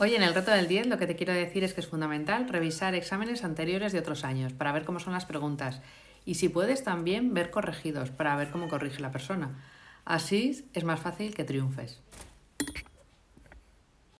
Hoy en el reto del 10 lo que te quiero decir es que es fundamental revisar exámenes anteriores de otros años para ver cómo son las preguntas y si puedes también ver corregidos para ver cómo corrige la persona. Así es más fácil que triunfes.